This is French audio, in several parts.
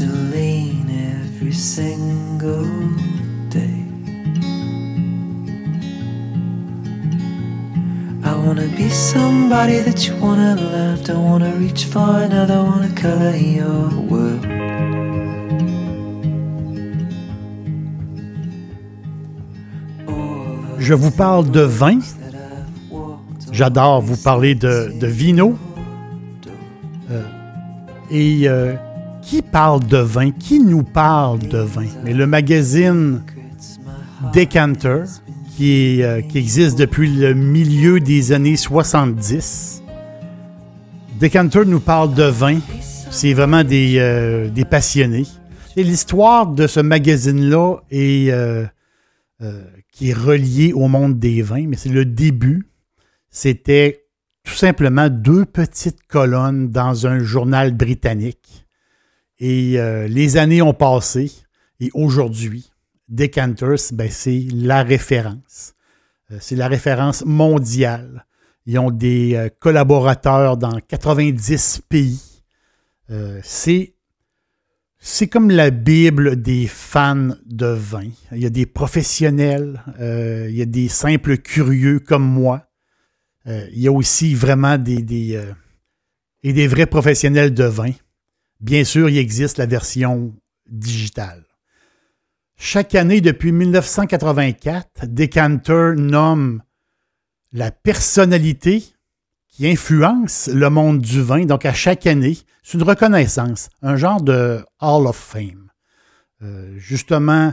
Every single day. I be somebody that you wanna love. Don't wanna reach for another, wanna color. Je vous parle de vin. J'adore vous parler de, de vino. Euh, et euh, qui parle de vin? Qui nous parle de vin? Mais le magazine Decanter, qui, euh, existe depuis le milieu des années 70. Decanter nous parle de vin. C'est vraiment des, des passionnés. Et l'histoire de ce magazine-là est qui est relié au monde des vins, mais c'est le début. C'était tout simplement deux petites colonnes dans un journal britannique. Et euh, les années ont passé et aujourd'hui, Decanters, ben, c'est la référence. Euh, c'est la référence mondiale. Ils ont des euh, collaborateurs dans 90 pays. c'est comme la Bible des fans de vin. Il y a des professionnels, il y a des simples curieux comme moi. Il y a aussi vraiment des, et des vrais professionnels de vin. Bien sûr, il existe la version digitale. Chaque année depuis 1984, Decanter nomme la personnalité qui influence le monde du vin. Donc, à chaque année, c'est une reconnaissance, un genre de Hall of Fame. Euh, justement,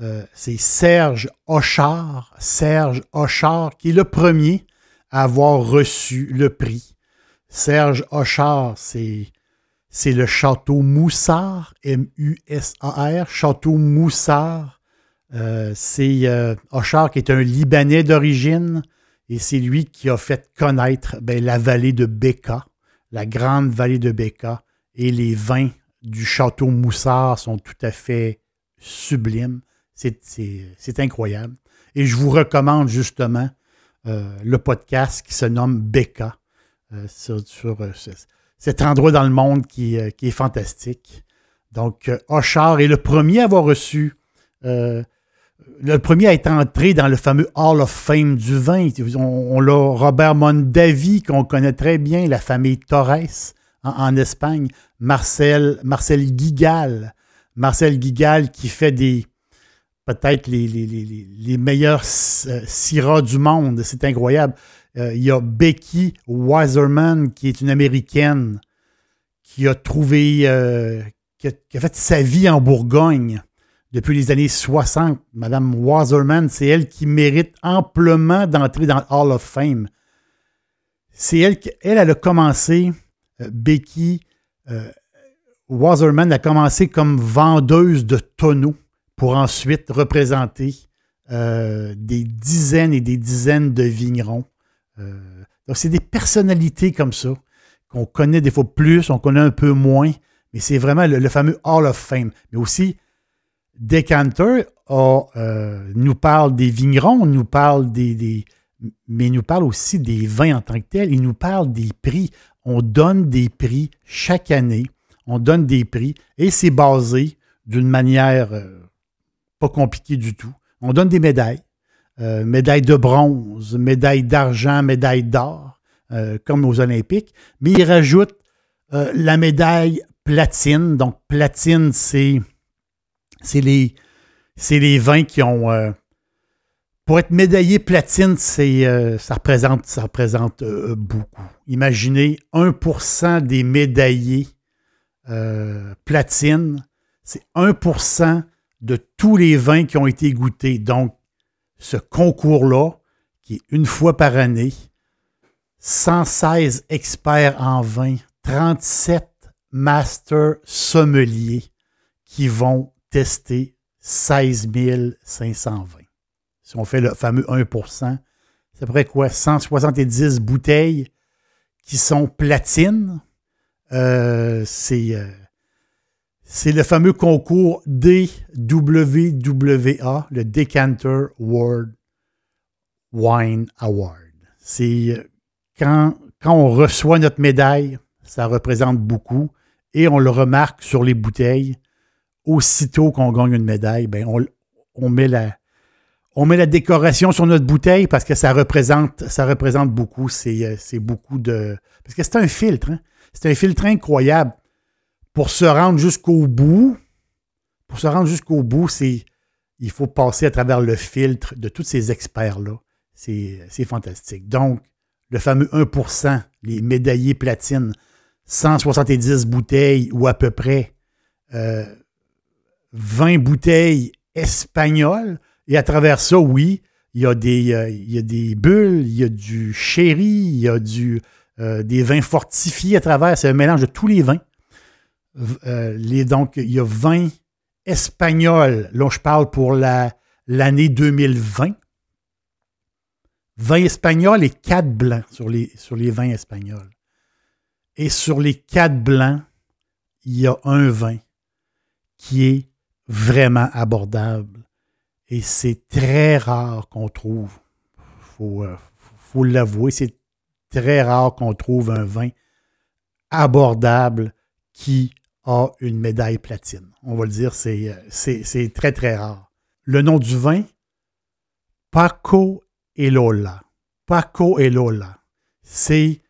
euh, c'est Serge Hochard, Serge Hochard, qui est le premier à avoir reçu le prix. Serge Hochard, c'est, c'est le château Moussard, M-U-S-A-R, château Moussard. Euh, c'est Hochard qui est un Libanais d'origine, et c'est lui qui a fait connaître ben, la vallée de Becca, la grande vallée de Becca. Et les vins du château Moussard sont tout à fait sublimes. C'est incroyable. Et je vous recommande justement euh, le podcast qui se nomme Becca euh, sur, euh, cet endroit dans le monde qui, qui est fantastique. Donc, Oshar est le premier à avoir reçu le premier à être entré dans le fameux Hall of Fame du vin. On, l'a Robert Mondavi, qu'on connaît très bien, la famille Torres en, Espagne, Marcel, Marcel Guigal. Marcel Guigal qui fait des peut-être les, les, meilleurs euh, syrahs du monde. C'est incroyable. Euh, il y a Becky Weiserman, qui est une Américaine, qui a trouvé, euh, qui a fait sa vie en Bourgogne depuis les années 60. Madame Wasserman, c'est elle qui mérite amplement d'entrer dans le Hall of Fame. C'est elle qui, elle, a commencé, euh, Becky Wasserman a commencé comme vendeuse de tonneaux pour ensuite représenter des dizaines et des dizaines de vignerons. Donc, c'est des personnalités comme ça qu'on connaît des fois plus, on connaît un peu moins, mais c'est vraiment le, fameux Hall of Fame. Mais aussi, Decanter euh, nous parle des vignerons, nous parle des, mais il nous parle aussi des vins en tant que tels. Il nous parle des prix. On donne des prix chaque année. On donne des prix et c'est basé d'une manière euh, pas compliquée du tout. On donne des médailles. Euh, médailles de bronze, médailles d'argent, médailles d'or, comme aux Olympiques. Mais il rajoute la médaille platine. Donc, platine, c'est les, les vins qui ont. Euh, pour être médaillé platine, euh, ça représente, ça représente euh, beaucoup. Imaginez 1% des médaillés platine, c'est 1% de tous les vins qui ont été goûtés. Donc, ce concours-là, qui est une fois par année, 116 experts en vin, 37 master sommeliers qui vont tester 16 520. Si on fait le fameux 1% c'est près quoi? 170 bouteilles qui sont platines. Euh, c'est, euh, c'est le fameux concours DWWA, le Decanter World Wine Award. C'est euh, quand, on reçoit notre médaille, ça représente beaucoup et on le remarque sur les bouteilles. Aussitôt qu'on gagne une médaille, ben on, met la, décoration sur notre bouteille parce que ça représente, ça représente beaucoup. C'est, beaucoup de. Parce que c'est un filtre. Hein. C'est un filtre incroyable pour se rendre jusqu'au bout, pour se rendre jusqu'au bout, c'est il faut passer à travers le filtre de tous ces experts-là. C'est fantastique. Donc, le fameux 1%, les médaillés platine, 170 bouteilles ou à peu près 20 euh, bouteilles espagnoles. Et à travers ça, oui, il y a des, euh, il y a des bulles, il y a du sherry, il y a du, euh, des vins fortifiés à travers. C'est un mélange de tous les vins. Euh, donc, il y a 20 espagnols. Là, je parle pour l'année 2020. 20 espagnols et 4 blancs sur les, sur les 20 espagnols. Et sur les 4 blancs, il y a un vin qui est vraiment abordable. Et c'est très rare qu'on trouve, il faut, euh, faut l'avouer, c'est très rare qu'on trouve un vin abordable qui a une médaille platine. On va le dire, euh, c'est très, très rare. Le nom du vin, Paco et Lola. Paco et Lola. C'est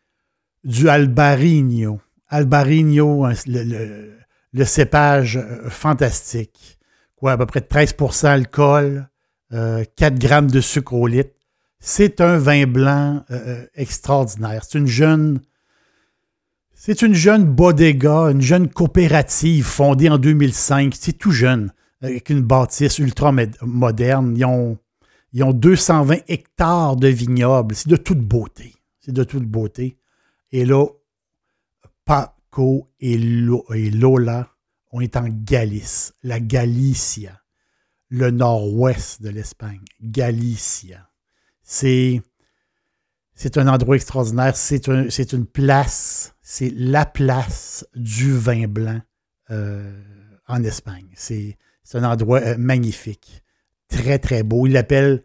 du Albarino. Albarino, le, le, cépage euh, fantastique. Quoi, à peu près 13% d'alcool, 4 euh, grammes de sucre au litre. C'est un vin blanc extraordinaire. C'est une jeune c'est une jeune bodega, une jeune coopérative fondée en 2005. C'est tout jeune, avec une bâtisse ultra moderne. Ils ont, ils ont 220 hectares de vignobles. C'est de toute beauté. C'est de toute beauté. Et là, Paco et, Lola, on est en Galice, la Galicia, le nord-ouest de l'Espagne. Galicia. C'est c'est un endroit extraordinaire. C'est une place, c'est la place du vin blanc euh, en Espagne. C'est un endroit euh, magnifique, très, très beau. Il l'appelle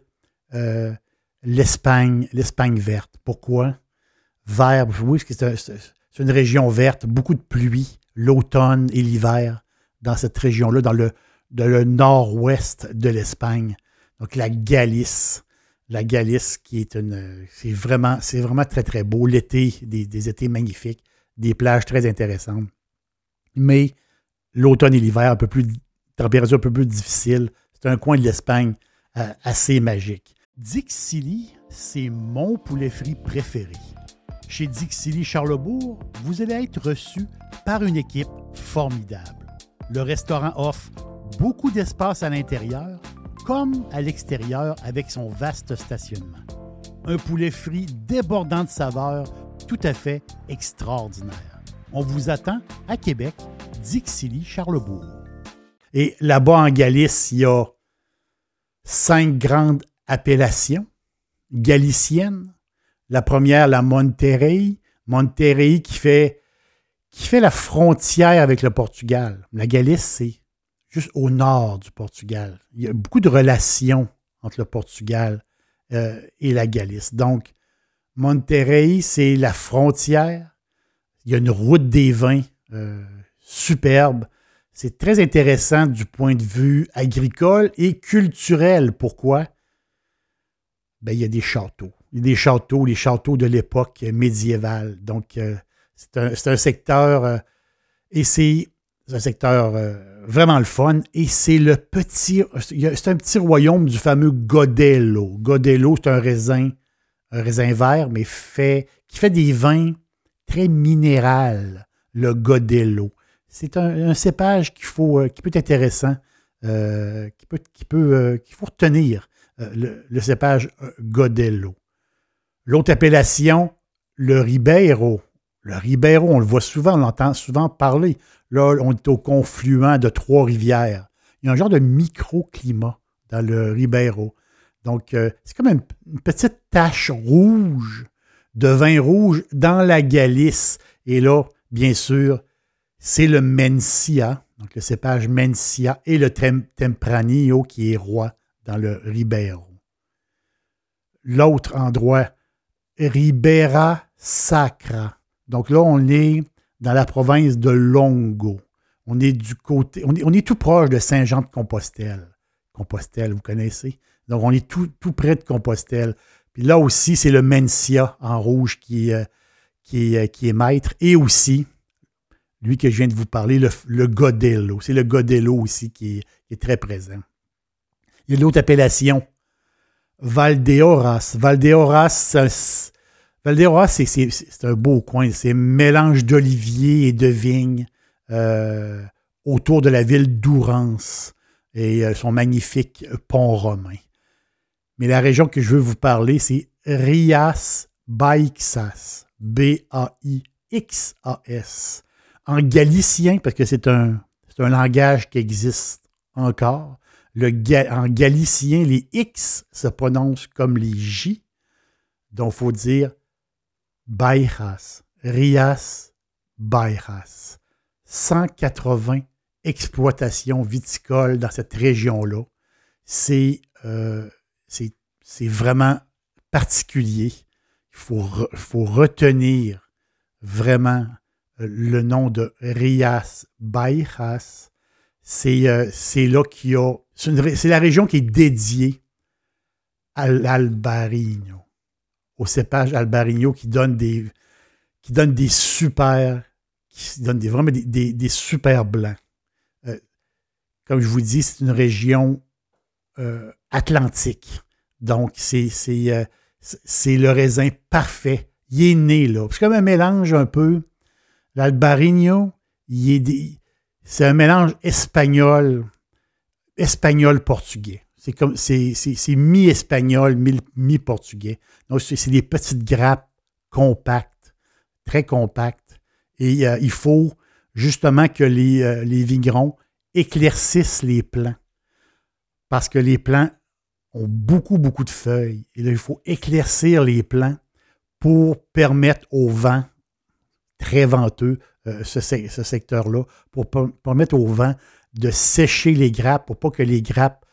euh, l'Espagne, l'Espagne verte. Pourquoi? Vert, oui, c'est une région verte, beaucoup de pluie, l'automne et l'hiver dans cette région-là, dans le nord-ouest de l'Espagne. Donc la Galice la Galice, qui est une. C'est vraiment, c'est vraiment très, très beau. L'été, des, étés magnifiques, des plages très intéressantes. Mais l'automne et l'hiver, un peu plus. température un peu plus difficile. C'est un coin de l'Espagne euh, assez magique. Dixili, c'est mon poulet frit préféré. Chez Dixili Charlebourg, vous allez être reçu par une équipe formidable. Le restaurant offre beaucoup d'espace à l'intérieur comme à l'extérieur avec son vaste stationnement. Un poulet frit débordant de saveurs, tout à fait extraordinaire. On vous attend à Québec, Dixilly, Charlebourg. Et là-bas en Galice, il y a cinq grandes appellations galiciennes. La première, la Monterrey. Monterrey qui fait, qui fait la frontière avec le Portugal. La Galice, c'est juste au nord du Portugal. Il y a beaucoup de relations entre le Portugal euh, et la Galice. Donc, Monterrey, c'est la frontière. Il y a une route des vins euh, superbe. C'est très intéressant du point de vue agricole et culturel. Pourquoi? Ben, il y a des châteaux. Il y a des châteaux, les châteaux de l'époque médiévale. Donc, euh, c'est un, un, secteur, et c'est un secteur vraiment le fun. Et c'est le petit. C'est un petit royaume du fameux Godello. Godello, c'est un raisin, un raisin vert, mais fait, qui fait des vins très minéral, le Godello. C'est un, cépage faut, euh, qui peut être intéressant, euh, peut, peut, euh, qu'il faut retenir le, le, cépage Godello. L'autre appellation, le Ribeiro. Le Ribeiro, on le voit souvent, on l'entend souvent parler. Là, on est au confluent de trois rivières. Il y a un genre de microclimat dans le Ribeiro. Donc, euh, c'est comme une, petite tache rouge de vin rouge dans la Galice. Et là, bien sûr, c'est le Mencia, donc le cépage Mencia, et le Tempranillo qui est roi dans le Ribeiro. L'autre endroit, Ribera Sacra. Donc là, on est dans la province de Longo. On est du côté, on est, est tout proche de Saint-Jean-de-Compostelle. Compostelle, vous connaissez? Donc, on est tout, tout près de Compostelle. Puis là aussi, c'est le Mencia en rouge qui, euh, qui, euh, est maître. Et aussi, lui que je viens de vous parler, le, le Godello. C'est le Godello aussi qui est, très présent. Il y a l'autre appellation, Valdeoras. Valdeoras, Valdeoras, c'est un beau coin. C'est un mélange d'oliviers et de vignes euh, autour de la ville d'Ourance et son magnifique pont romain. Mais la région que je veux vous parler, c'est Rias Baixas. B-A-I-X-A-S. En galicien, parce que c'est un, langage qui existe encore. En galicien, les X se prononcent comme les J. Donc, il faut dire Baixas. Rias Baixas. 180 exploitations viticoles dans cette région-là. C'est euh, vraiment particulier. Il faut, retenir vraiment euh, le nom de Rias. Euh, c'est a. C'est la région qui est dédiée à l'Albarino, au cépage Albarino qui donne des, qui des super, qui donne des, vraiment des, super blancs. Euh, comme je vous dis, c'est une région atlantique. Donc, euh, c'est le raisin parfait. Il est né là. C'est comme un mélange un peu. L'Albarino, c'est un mélange espagnol, espagnol-portugais. C'est comme c'est mi-espagnol, mi-portugais. Donc, c'est des petites grappes compactes, très compactes. Et euh, il faut justement que les, euh, les vigrons éclaircissent les plants. Parce que les plants ont beaucoup, beaucoup de feuilles. Et là, il faut éclaircir les plants pour permettre au vent, très venteux, euh, ce, secteur-là, pour permettre au vent de sécher les grappes pour pas que les grappes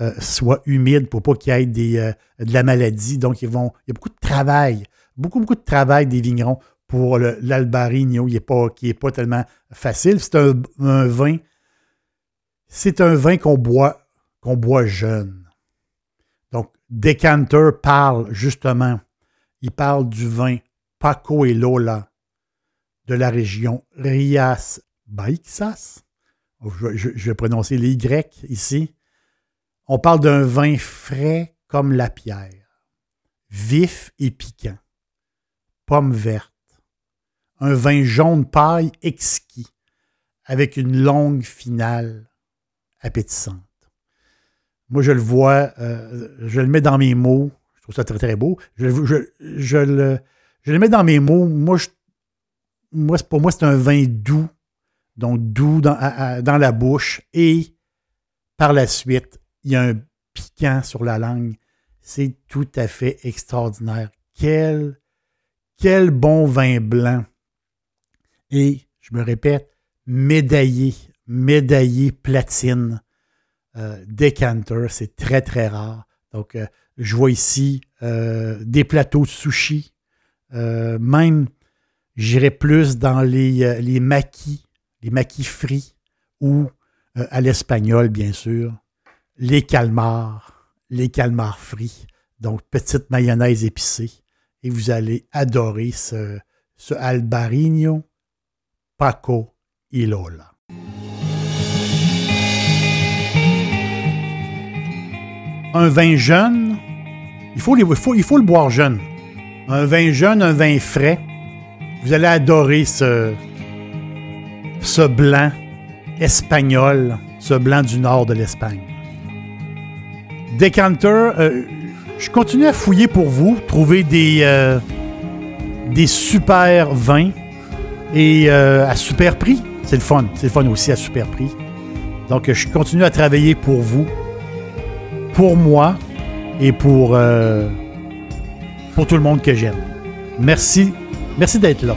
euh, soient humides, pour pas qu'il y ait euh, de la maladie. Donc, ils vont, il y a beaucoup de travail, beaucoup, beaucoup de travail des vignerons pour l'Albarino, qui n'est pas, tellement facile. C'est un, vin, c'est un vin qu'on boit, qu'on boit jeune. Decanter parle justement, il parle du vin Paco et Lola de la région Rias Baixas. Je, vais prononcer les Y ici. On parle d'un vin frais comme la pierre, vif et piquant, pomme verte, un vin jaune paille exquis, avec une longue finale appétissante. Moi, je le vois, euh, je le mets dans mes mots. Je trouve ça très, très beau. Je, le, mets dans mes mots. Moi, moi pour moi, c'est un vin doux. Donc, doux dans, la bouche. Et par la suite, il y a un piquant sur la langue. C'est tout à fait extraordinaire. Quel, quel bon vin blanc. Et, je me répète, médaillé, médaillé platine. Euh, decanter, c'est très, très rare. Donc, euh, je vois ici euh, des plateaux de sushi. même, j'irais plus dans les, les maquis, les maquis frits ou à l'espagnol, bien sûr, les calmars, les calmars frits. Donc, petite mayonnaise épicée. Et vous allez adorer ce, Albarino Paco y Lola. un vin jeune, il faut, le boire jeune. Un vin jeune, un vin frais. Vous allez adorer ce blanc espagnol, ce blanc du nord de l'Espagne. Decanter, euh, je continue à fouiller pour vous, trouver des, euh, super vins et euh, à super prix. C'est le fun. C'est le fun aussi à super prix. Donc, je continue à travailler pour vous, pour moi et pour, pour tout le monde que j'aime. Merci. Merci d'être là.